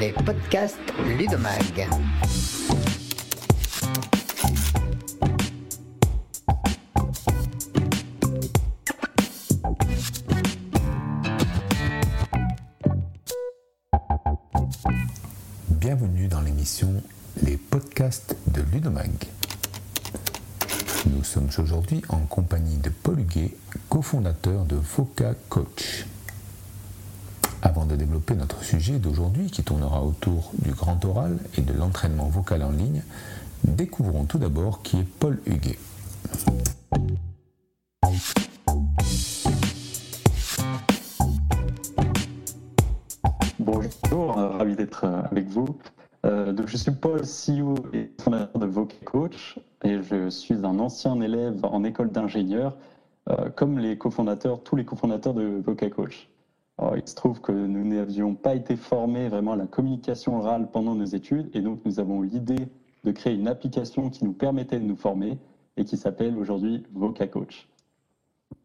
les podcasts Ludomag. Bienvenue dans l'émission Les podcasts de Ludomag. Nous sommes aujourd'hui en compagnie de Paul Huguet, cofondateur de Voca Coach. Avant de développer notre sujet d'aujourd'hui qui tournera autour du grand oral et de l'entraînement vocal en ligne, découvrons tout d'abord qui est Paul Huguet. Bonjour, euh, ravi d'être euh, avec vous. Euh, je suis Paul, CEO et fondateur de Voca Coach et je suis un ancien élève en école d'ingénieur, comme les cofondateurs, tous les cofondateurs de Voca Coach. Alors, il se trouve que nous n'avions pas été formés vraiment à la communication orale pendant nos études et donc nous avons l'idée de créer une application qui nous permettait de nous former et qui s'appelle aujourd'hui Voca Coach.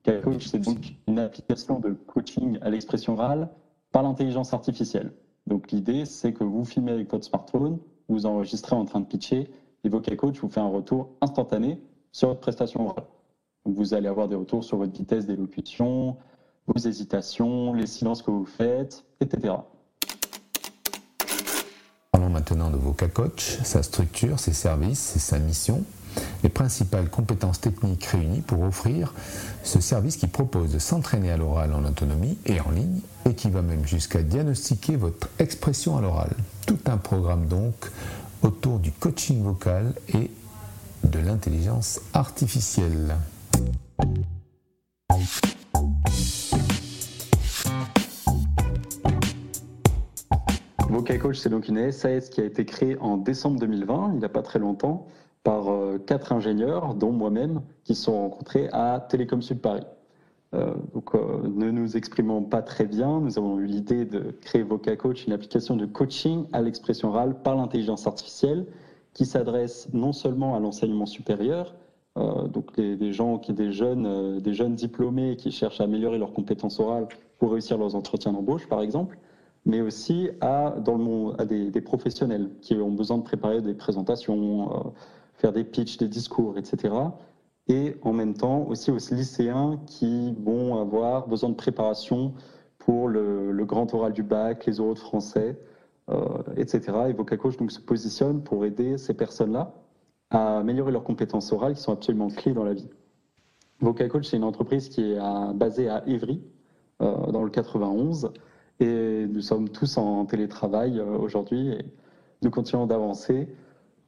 Voca Coach, c'est donc une application de coaching à l'expression orale par l'intelligence artificielle. Donc l'idée, c'est que vous filmez avec votre smartphone, vous enregistrez en train de pitcher, et Vocal Coach vous fait un retour instantané sur votre prestation orale. Donc vous allez avoir des retours sur votre vitesse d'élocution, vos hésitations, les silences que vous faites, etc. Parlons maintenant de Voca Coach, sa structure, ses services et sa mission, les principales compétences techniques réunies pour offrir ce service qui propose de s'entraîner à l'oral en autonomie et en ligne et qui va même jusqu'à diagnostiquer votre expression à l'oral. Tout un programme donc autour du coaching vocal et de l'intelligence artificielle. Vocal Coach, c'est donc une SAS qui a été créée en décembre 2020, il n'y a pas très longtemps, par euh, quatre ingénieurs, dont moi-même, qui se sont rencontrés à Télécom Sud Paris. Euh, donc, euh, ne nous exprimons pas très bien, nous avons eu l'idée de créer Voca Coach, une application de coaching à l'expression orale par l'intelligence artificielle, qui s'adresse non seulement à l'enseignement supérieur, donc des, gens qui, des des jeunes diplômés qui cherchent à améliorer leurs compétences orales pour réussir leurs entretiens d'embauche, par exemple, mais aussi à, des, professionnels qui ont besoin de préparer des présentations, euh, faire des pitchs, des discours, etc. Et en même temps aussi aux lycéens qui vont avoir besoin de préparation pour le, grand oral du bac, les oraux de français, euh, etc. Et Vocal Coach donc, se positionne pour aider ces personnes-là à améliorer leurs compétences orales qui sont absolument clés dans la vie. Vocal Coach, c'est une entreprise qui est basée à Évry, euh, dans le 91, et nous sommes tous en télétravail euh, aujourd'hui et nous continuons d'avancer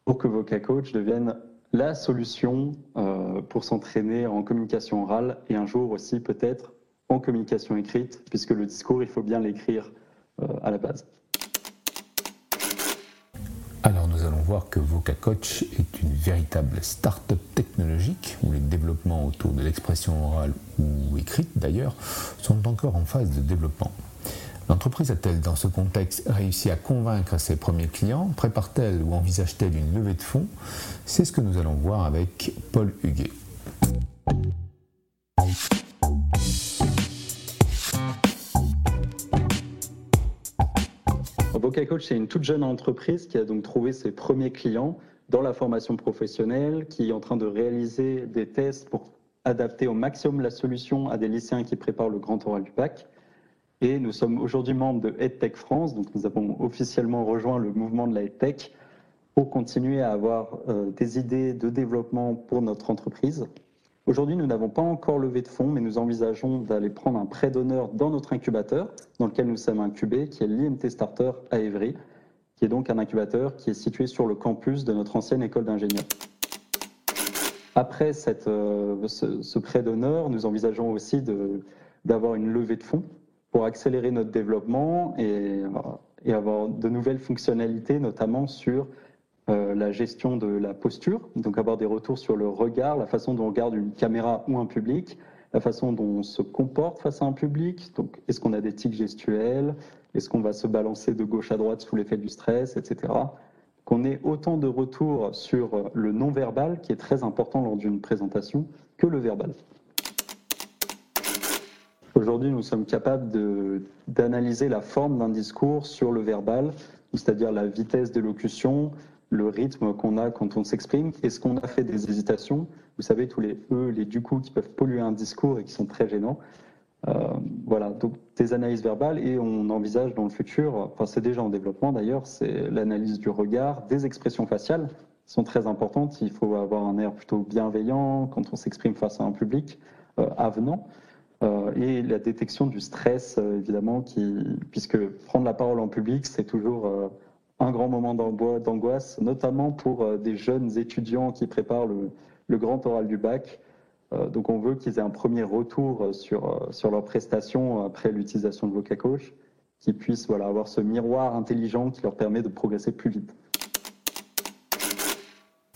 pour que Vocal Coach devienne la solution euh, pour s'entraîner en communication orale et un jour aussi peut-être en communication écrite, puisque le discours, il faut bien l'écrire euh, à la base. Alors nous allons voir que VocaCoach est une véritable start-up technologique où les développements autour de l'expression orale ou écrite d'ailleurs sont encore en phase de développement. L'entreprise a-t-elle dans ce contexte réussi à convaincre ses premiers clients? Prépare-t-elle ou envisage-t-elle une levée de fonds? C'est ce que nous allons voir avec Paul Huguet. Vocal Coach, c'est une toute jeune entreprise qui a donc trouvé ses premiers clients dans la formation professionnelle, qui est en train de réaliser des tests pour adapter au maximum la solution à des lycéens qui préparent le grand oral du bac. Et nous sommes aujourd'hui membres de EdTech France, donc nous avons officiellement rejoint le mouvement de la EdTech pour continuer à avoir euh, des idées de développement pour notre entreprise. Aujourd'hui, nous n'avons pas encore levé de fonds, mais nous envisageons d'aller prendre un prêt d'honneur dans notre incubateur, dans lequel nous sommes incubés, qui est l'IMT Starter à Évry, qui est donc un incubateur qui est situé sur le campus de notre ancienne école d'ingénieurs. Après cette, euh, ce, ce, prêt d'honneur, nous envisageons aussi d'avoir une levée de fonds pour accélérer notre développement et, avoir de nouvelles fonctionnalités, notamment sur euh, la gestion de la posture, donc avoir des retours sur le regard, la façon dont on regarde une caméra ou un public, la façon dont on se comporte face à un public. Donc, est-ce qu'on a des tics gestuels? Est-ce qu'on va se balancer de gauche à droite sous l'effet du stress, etc. Qu'on ait autant de retours sur le non-verbal, qui est très important lors d'une présentation, que le verbal. Aujourd'hui, nous sommes capables d'analyser la forme d'un discours sur le verbal, c'est-à-dire la vitesse d'élocution, le rythme qu'on a quand on s'exprime. Est-ce qu'on a fait des hésitations? Vous savez, tous les E, les du coup qui peuvent polluer un discours et qui sont très gênants. Euh, voilà, donc des analyses verbales et on envisage dans le futur, enfin c'est déjà en développement d'ailleurs, c'est l'analyse du regard, des expressions faciales sont très importantes. Il faut avoir un air plutôt bienveillant quand on s'exprime face à un public, euh, avenant. Euh, et la détection du stress, évidemment, qui, puisque prendre la parole en public, c'est toujours un grand moment d'angoisse, notamment pour des jeunes étudiants qui préparent le, grand oral du bac. Euh, donc on veut qu'ils aient un premier retour sur, euh, sur leurs prestations après l'utilisation de VocaCoach, qu'ils puissent voilà, avoir ce miroir intelligent qui leur permet de progresser plus vite.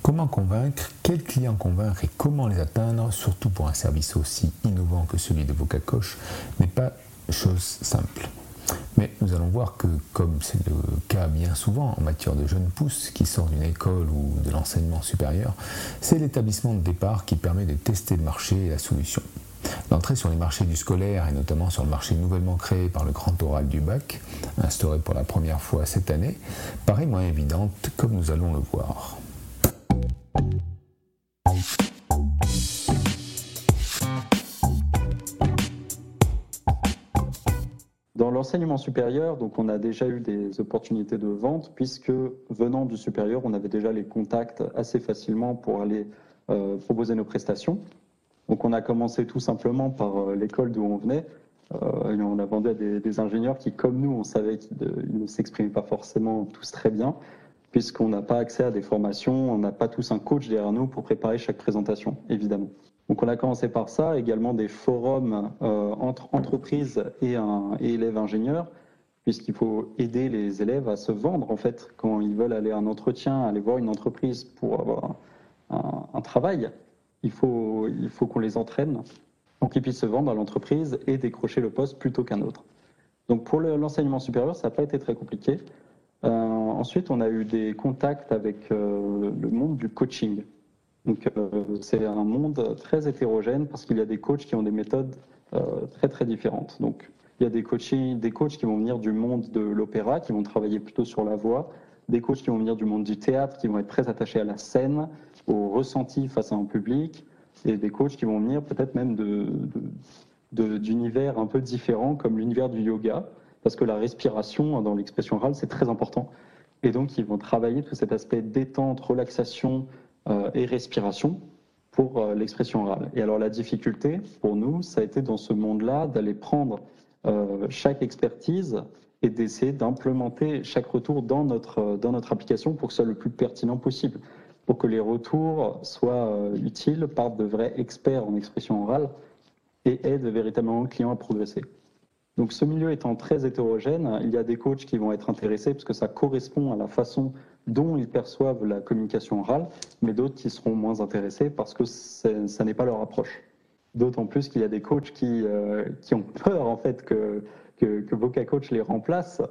Comment convaincre, quels clients convaincre et comment les atteindre, surtout pour un service aussi innovant que celui de VocaCoach, n'est pas chose simple. Mais nous allons voir que, comme c'est le cas bien souvent en matière de jeunes pousses qui sortent d'une école ou de l'enseignement supérieur, c'est l'établissement de départ qui permet de tester le marché et la solution. L'entrée sur les marchés du scolaire et notamment sur le marché nouvellement créé par le grand oral du bac, instauré pour la première fois cette année, paraît moins évidente comme nous allons le voir. L'enseignement supérieur, donc on a déjà eu des opportunités de vente puisque venant du supérieur, on avait déjà les contacts assez facilement pour aller euh, proposer nos prestations. Donc on a commencé tout simplement par euh, l'école d'où on venait. Euh, et on a vendu à des, ingénieurs qui, comme nous, on savait qu'ils ne s'exprimaient pas forcément tous très bien, puisqu'on n'a pas accès à des formations, on n'a pas tous un coach derrière nous pour préparer chaque présentation, évidemment. Donc on a commencé par ça, également des forums euh, entre entreprises et, élèves ingénieurs, puisqu'il faut aider les élèves à se vendre en fait quand ils veulent aller à un entretien, aller voir une entreprise pour avoir un, travail. Il faut, il faut qu'on les entraîne pour qu'ils puissent se vendre à l'entreprise et décrocher le poste plutôt qu'un autre. Donc pour l'enseignement supérieur, ça n'a pas été très compliqué. Euh, ensuite, on a eu des contacts avec euh, le monde du coaching. Donc euh, c'est un monde très hétérogène parce qu'il y a des coachs qui ont des méthodes euh, très très différentes. Donc il y a des, coachs qui vont venir du monde de l'opéra, qui vont travailler plutôt sur la voix, des coachs qui vont venir du monde du théâtre, qui vont être très attachés à la scène, au ressenti face à un public, et des coachs qui vont venir peut-être même d'univers un peu différents, comme l'univers du yoga, parce que la respiration dans l'expression orale, c'est très important. Et donc, ils vont travailler tout cet aspect détente, relaxation, et respiration pour euh, l'expression orale. Et alors la difficulté pour nous, ça a été dans ce monde-là d'aller prendre euh, chaque expertise et d'essayer d'implémenter chaque retour dans notre, dans notre application pour que ce soit le plus pertinent possible, pour que les retours soient utiles par de vrais experts en expression orale et aident véritablement le client à progresser. Donc ce milieu étant très hétérogène, il y a des coachs qui vont être intéressés parce que ça correspond à la façon dont ils perçoivent la communication orale, mais d'autres qui seront moins intéressés parce que ça n'est pas leur approche. D'autant plus qu'il y a des coachs qui, euh, ont peur en fait que, que, VocaCoach les remplace,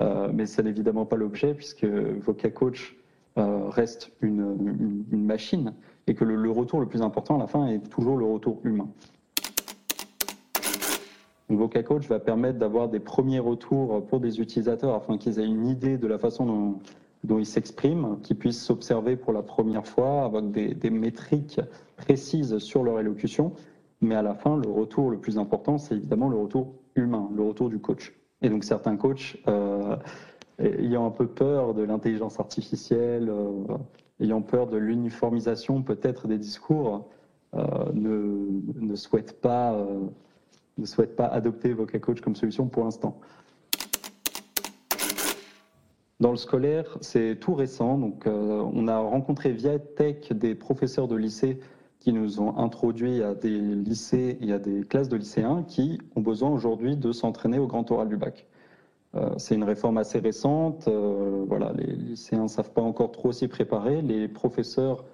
euh, mais ce n'est évidemment pas l'objet puisque VocaCoach euh, reste une, machine et que le, retour le plus important à la fin est toujours le retour humain. VocaCoach va permettre d'avoir des premiers retours pour des utilisateurs afin qu'ils aient une idée de la façon dont ils s'expriment, qu'ils puissent s'observer pour la première fois avec des, métriques précises sur leur élocution. Mais à la fin, le retour le plus important, c'est évidemment le retour humain, le retour du coach. Et donc certains coachs, euh, ayant un peu peur de l'intelligence artificielle, euh, ayant peur de l'uniformisation peut-être des discours, euh, ne, souhaitent pas, ne souhaitent pas adopter VocaCoach comme solution pour l'instant. Dans le scolaire, c'est tout récent. Donc, euh, on a rencontré via Tech des professeurs de lycée qui nous ont introduits à des lycées et à des classes de lycéens qui ont besoin aujourd'hui de s'entraîner au grand oral du bac. Euh, c'est une réforme assez récente. Euh, voilà, les lycéens ne savent pas encore trop s'y préparer. Les professeurs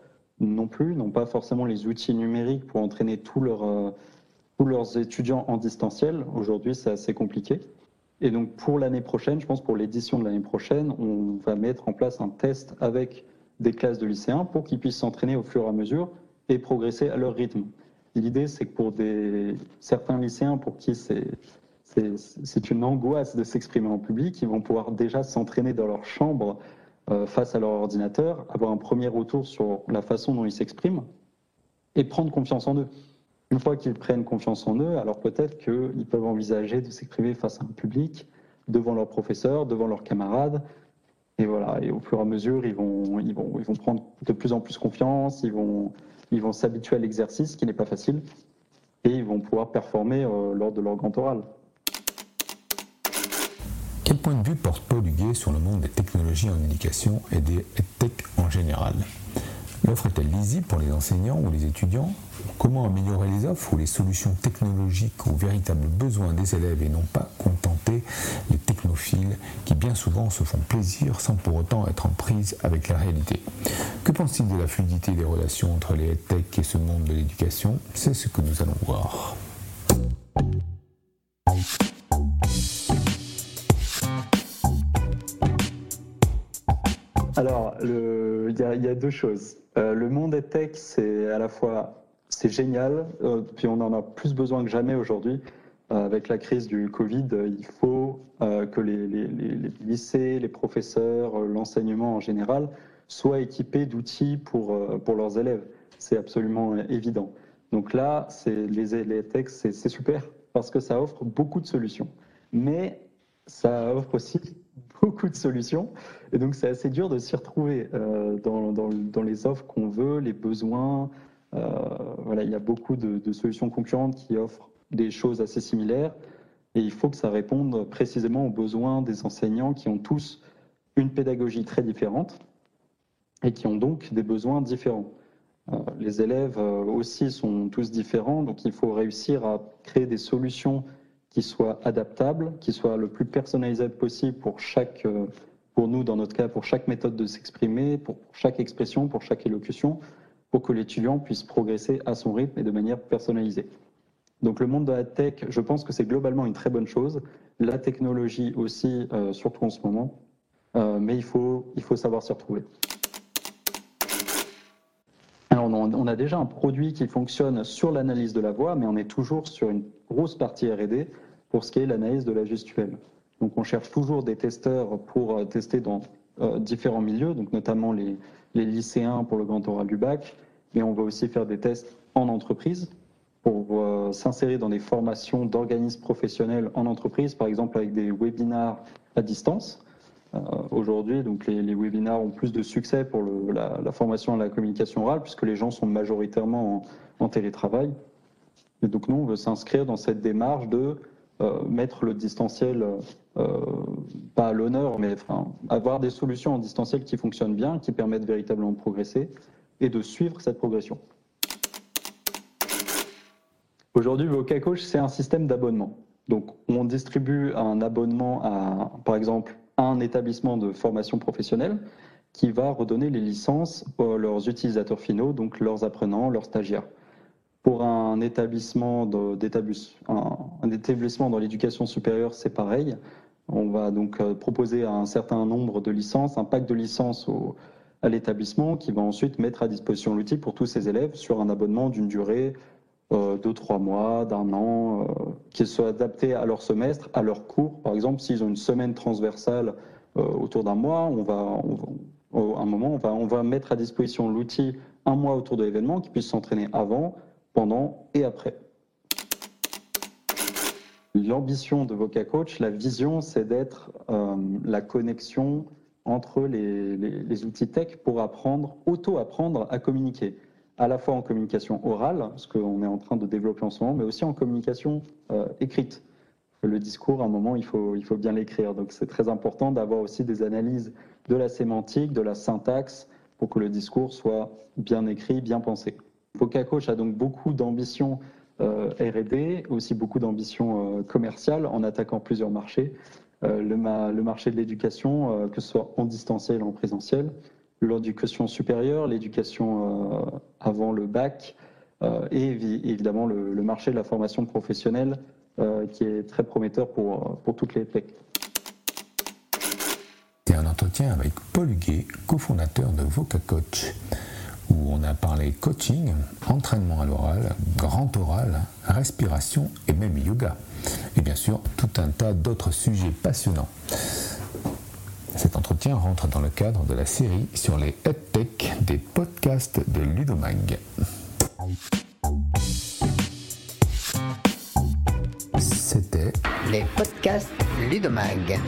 non plus, n'ont pas forcément les outils numériques pour entraîner tous leurs, tous leurs étudiants en distanciel. Aujourd'hui, c'est assez compliqué. Et donc pour l'année prochaine, je pense pour l'édition de l'année prochaine, on va mettre en place un test avec des classes de lycéens pour qu'ils puissent s'entraîner au fur et à mesure et progresser à leur rythme. l'idée, c'est que pour des, certains lycéens pour qui c'est c'est une angoisse de s'exprimer en public, ils vont pouvoir déjà s'entraîner dans leur chambre euh, face à leur ordinateur, avoir un premier retour sur la façon dont ils s'expriment et prendre confiance en eux. Une fois qu'ils prennent confiance en eux, alors peut-être qu'ils peuvent envisager de s'exprimer face à un public, devant leurs professeurs, devant leurs camarades, et voilà, et au fur et à mesure, ils vont, prendre de plus en plus confiance, ils vont, ils vont s'habituer à l'exercice, qui n'est pas facile, et ils vont pouvoir performer euh, lors de leur grand oral. Quel point de vue porte Paul Huguet sur le monde des technologies en éducation et des tech en général? L'offre est-elle lisible pour les enseignants ou les étudiants? Comment améliorer les offres ou les solutions technologiques aux véritables besoins des élèves et non pas contenter les technophiles qui bien souvent se font plaisir sans pour autant être en prise avec la réalité? Que pense-t-il de la fluidité des relations entre les tech et ce monde de l'éducation? C'est ce que nous allons voir. Il y, a deux choses. Euh, le monde tech, c'est à la fois c'est génial, euh, puis on en a plus besoin que jamais aujourd'hui. Euh, avec la crise du Covid, il faut que les, lycées, les professeurs, l'enseignement en général soient équipés d'outils pour, pour leurs élèves. C'est absolument évident. Donc là, les, les techs, c'est super parce que ça offre beaucoup de solutions. Mais ça offre aussi beaucoup de solutions. Et donc, c'est assez dur de s'y retrouver euh, dans, dans, les offres qu'on veut, les besoins. Euh, voilà, il y a beaucoup de, solutions concurrentes qui offrent des choses assez similaires. Et il faut que ça réponde précisément aux besoins des enseignants qui ont tous une pédagogie très différente et qui ont donc des besoins différents. Euh, les élèves aussi sont tous différents, donc il faut réussir à créer des solutions qui soit adaptable, qui soit le plus personnalisable possible pour chaque, euh, pour nous dans notre cas, pour chaque méthode de s'exprimer, pour chaque expression, pour chaque élocution, pour que l'étudiant puisse progresser à son rythme et de manière personnalisée. Donc le monde de la tech, je pense que c'est globalement une très bonne chose. La technologie aussi, euh, surtout en ce moment, euh, mais il faut, il faut savoir s'y retrouver. On a déjà un produit qui fonctionne sur l'analyse de la voix, mais on est toujours sur une grosse partie R&D pour ce qui est l'analyse de la gestuelle. Donc on cherche toujours des testeurs pour euh, tester dans euh, différents milieux, donc notamment les, lycéens pour le grand oral du bac, mais on va aussi faire des tests en entreprise pour euh, s'insérer dans des formations d'organismes professionnels en entreprise, par exemple avec des webinars à distance. Aujourd'hui, donc les, webinars ont plus de succès pour la, formation à la communication orale, puisque les gens sont majoritairement en télétravail. Et donc nous, on veut s'inscrire dans cette démarche de euh, mettre le distanciel, euh, pas à l'honneur, mais avoir des solutions en distanciel qui fonctionnent bien, qui permettent véritablement de progresser et de suivre cette progression. Aujourd'hui, VocaCoach, c'est un système d'abonnement. Donc, on distribue un abonnement à, par exemple, un établissement de formation professionnelle qui va redonner les licences à leurs utilisateurs finaux, donc leurs apprenants, leurs stagiaires. Pour un établissement, dans l'éducation supérieure, c'est pareil. On va donc euh, proposer un certain nombre de licences, un pack de licences à l'établissement qui va ensuite mettre à disposition l'outil pour tous ses élèves sur un abonnement d'une durée de trois mois, d'un an, euh, qui soit adapté à leur semestre, à leur cours. Par exemple, s'ils ont une semaine transversale autour d'un mois, on va, un moment, on va, on va mettre à disposition l'outil un mois autour de l'événement, qu'ils puissent s'entraîner avant, pendant et après. L'ambition de VocaCoach, la vision, c'est d'être euh, la connexion entre les, outils tech pour apprendre, auto-apprendre à communiquer, à la fois en communication orale, ce qu'on est en train de développer en ce moment, mais aussi en communication euh, écrite. Le discours, à un moment, il faut, il faut bien l'écrire. Donc c'est très important d'avoir aussi des analyses de la sémantique, de la syntaxe, pour que le discours soit bien écrit, bien pensé. Coach a donc beaucoup d'ambition euh, R&D, aussi beaucoup d'ambition euh, commerciale en attaquant plusieurs marchés. Euh, le, marché de l'éducation, que ce soit en distanciel ou en présentiel, l'éducation supérieure, l'éducation avant le bac, et évidemment le, marché de la formation professionnelle qui est très prometteur pour, pour toutes les techs. C'est un entretien avec Paul Huguet, cofondateur de VocaCoach. où on a parlé coaching, entraînement à l'oral, grand oral, respiration et même yoga. Et bien sûr, tout un tas d'autres sujets passionnants. Cet entretien rentre dans le cadre de la série sur les EdTech des podcasts de Ludomag. C'était les podcasts Ludomag.